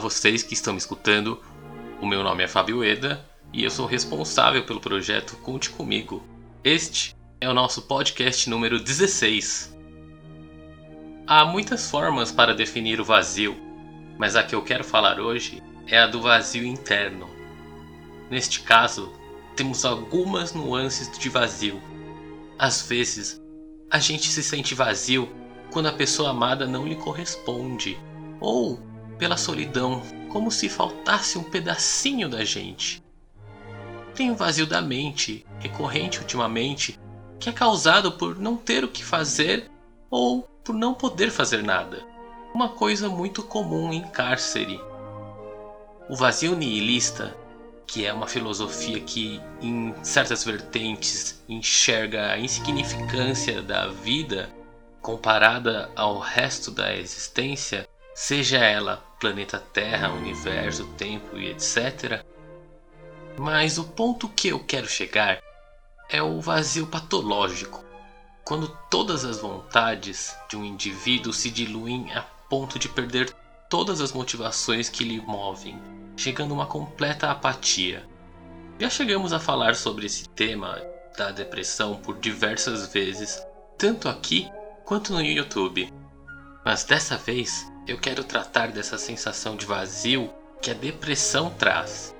vocês que estão me escutando. O meu nome é Fábio Eda e eu sou responsável pelo projeto Conte Comigo. Este é o nosso podcast número 16. Há muitas formas para definir o vazio, mas a que eu quero falar hoje é a do vazio interno. Neste caso, temos algumas nuances de vazio. Às vezes, a gente se sente vazio quando a pessoa amada não lhe corresponde, ou pela solidão, como se faltasse um pedacinho da gente. Tem o vazio da mente, recorrente ultimamente, que é causado por não ter o que fazer ou por não poder fazer nada. Uma coisa muito comum em cárcere. O vazio nihilista, que é uma filosofia que, em certas vertentes, enxerga a insignificância da vida comparada ao resto da existência, seja ela planeta Terra, universo, tempo e etc. Mas o ponto que eu quero chegar é o vazio patológico, quando todas as vontades de um indivíduo se diluem a ponto de perder todas as motivações que lhe movem, chegando a uma completa apatia. Já chegamos a falar sobre esse tema da depressão por diversas vezes, tanto aqui quanto no YouTube. Mas dessa vez eu quero tratar dessa sensação de vazio que a depressão traz.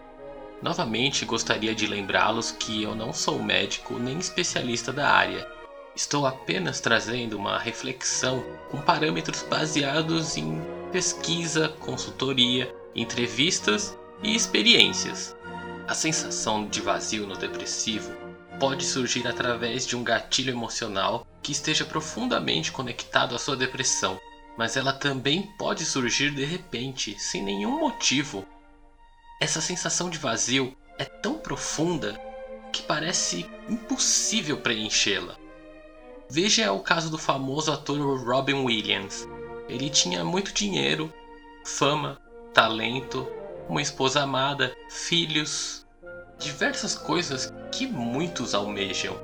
Novamente gostaria de lembrá-los que eu não sou médico nem especialista da área. Estou apenas trazendo uma reflexão com parâmetros baseados em pesquisa, consultoria, entrevistas e experiências. A sensação de vazio no depressivo pode surgir através de um gatilho emocional que esteja profundamente conectado à sua depressão, mas ela também pode surgir de repente, sem nenhum motivo, essa sensação de vazio é tão profunda que parece impossível preenchê-la. Veja o caso do famoso ator Robin Williams. Ele tinha muito dinheiro, fama, talento, uma esposa amada, filhos, diversas coisas que muitos almejam.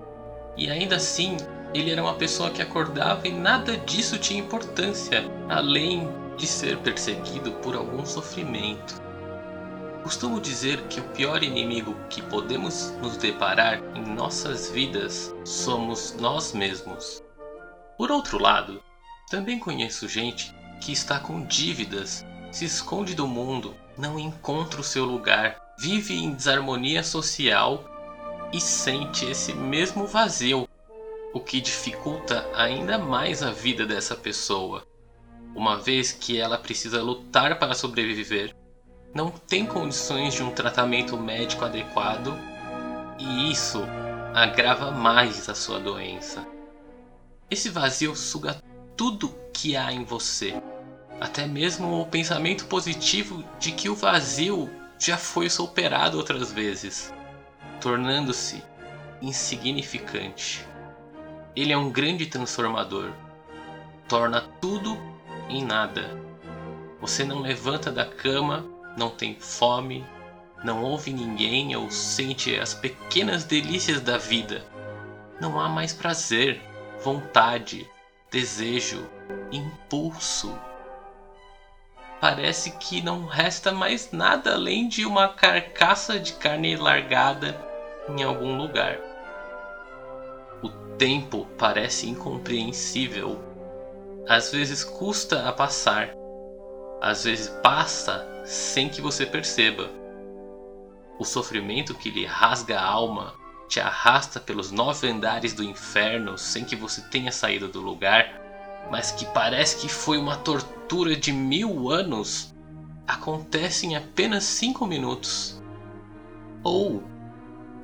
E ainda assim, ele era uma pessoa que acordava e nada disso tinha importância, além de ser perseguido por algum sofrimento. Costumo dizer que o pior inimigo que podemos nos deparar em nossas vidas somos nós mesmos. Por outro lado, também conheço gente que está com dívidas, se esconde do mundo, não encontra o seu lugar, vive em desarmonia social e sente esse mesmo vazio, o que dificulta ainda mais a vida dessa pessoa, uma vez que ela precisa lutar para sobreviver não tem condições de um tratamento médico adequado e isso agrava mais a sua doença. Esse vazio suga tudo que há em você, até mesmo o pensamento positivo de que o vazio já foi superado outras vezes, tornando-se insignificante. Ele é um grande transformador, torna tudo em nada. Você não levanta da cama não tem fome, não ouve ninguém ou sente as pequenas delícias da vida. Não há mais prazer, vontade, desejo, impulso. Parece que não resta mais nada além de uma carcaça de carne largada em algum lugar. O tempo parece incompreensível. Às vezes custa a passar, às vezes passa sem que você perceba. O sofrimento que lhe rasga a alma te arrasta pelos nove andares do inferno sem que você tenha saído do lugar, mas que parece que foi uma tortura de mil anos, acontece em apenas cinco minutos. Ou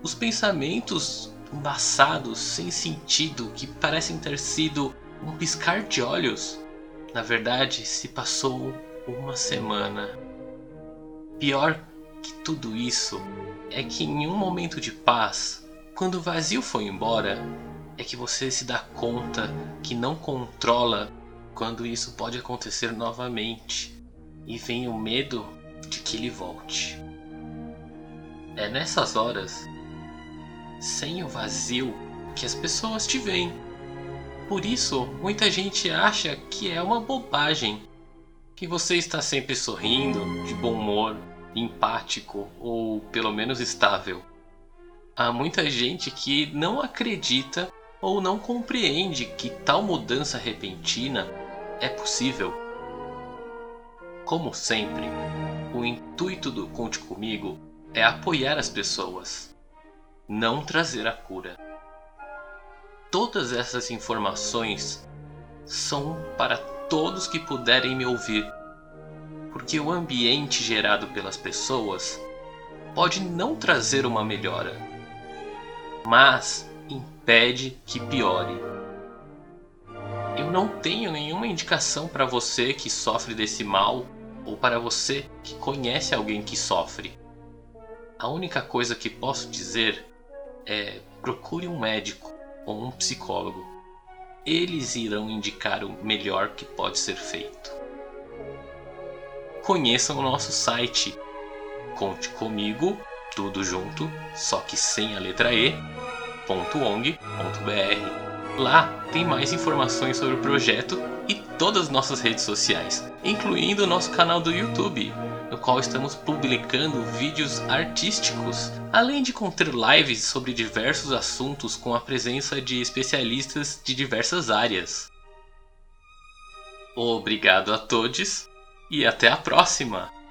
os pensamentos embaçados, sem sentido, que parecem ter sido um piscar de olhos, na verdade se passou uma semana. Pior que tudo isso é que em um momento de paz, quando o vazio foi embora, é que você se dá conta que não controla quando isso pode acontecer novamente e vem o medo de que ele volte. É nessas horas, sem o vazio, que as pessoas te veem. Por isso, muita gente acha que é uma bobagem que você está sempre sorrindo, de bom humor, empático ou pelo menos estável. Há muita gente que não acredita ou não compreende que tal mudança repentina é possível. Como sempre, o intuito do Conte Comigo é apoiar as pessoas, não trazer a cura. Todas essas informações são para todos que puderem me ouvir, porque o ambiente gerado pelas pessoas pode não trazer uma melhora, mas impede que piore. Eu não tenho nenhuma indicação para você que sofre desse mal ou para você que conhece alguém que sofre. A única coisa que posso dizer é procure um médico ou um psicólogo. Eles irão indicar o melhor que pode ser feito. Conheçam o nosso site. Conte comigo, tudo junto, só que sem a letra E, .ong.br. Lá tem mais informações sobre o projeto e todas as nossas redes sociais, incluindo o nosso canal do YouTube, no qual estamos publicando vídeos artísticos, além de conter lives sobre diversos assuntos com a presença de especialistas de diversas áreas. Obrigado a todos e até a próxima!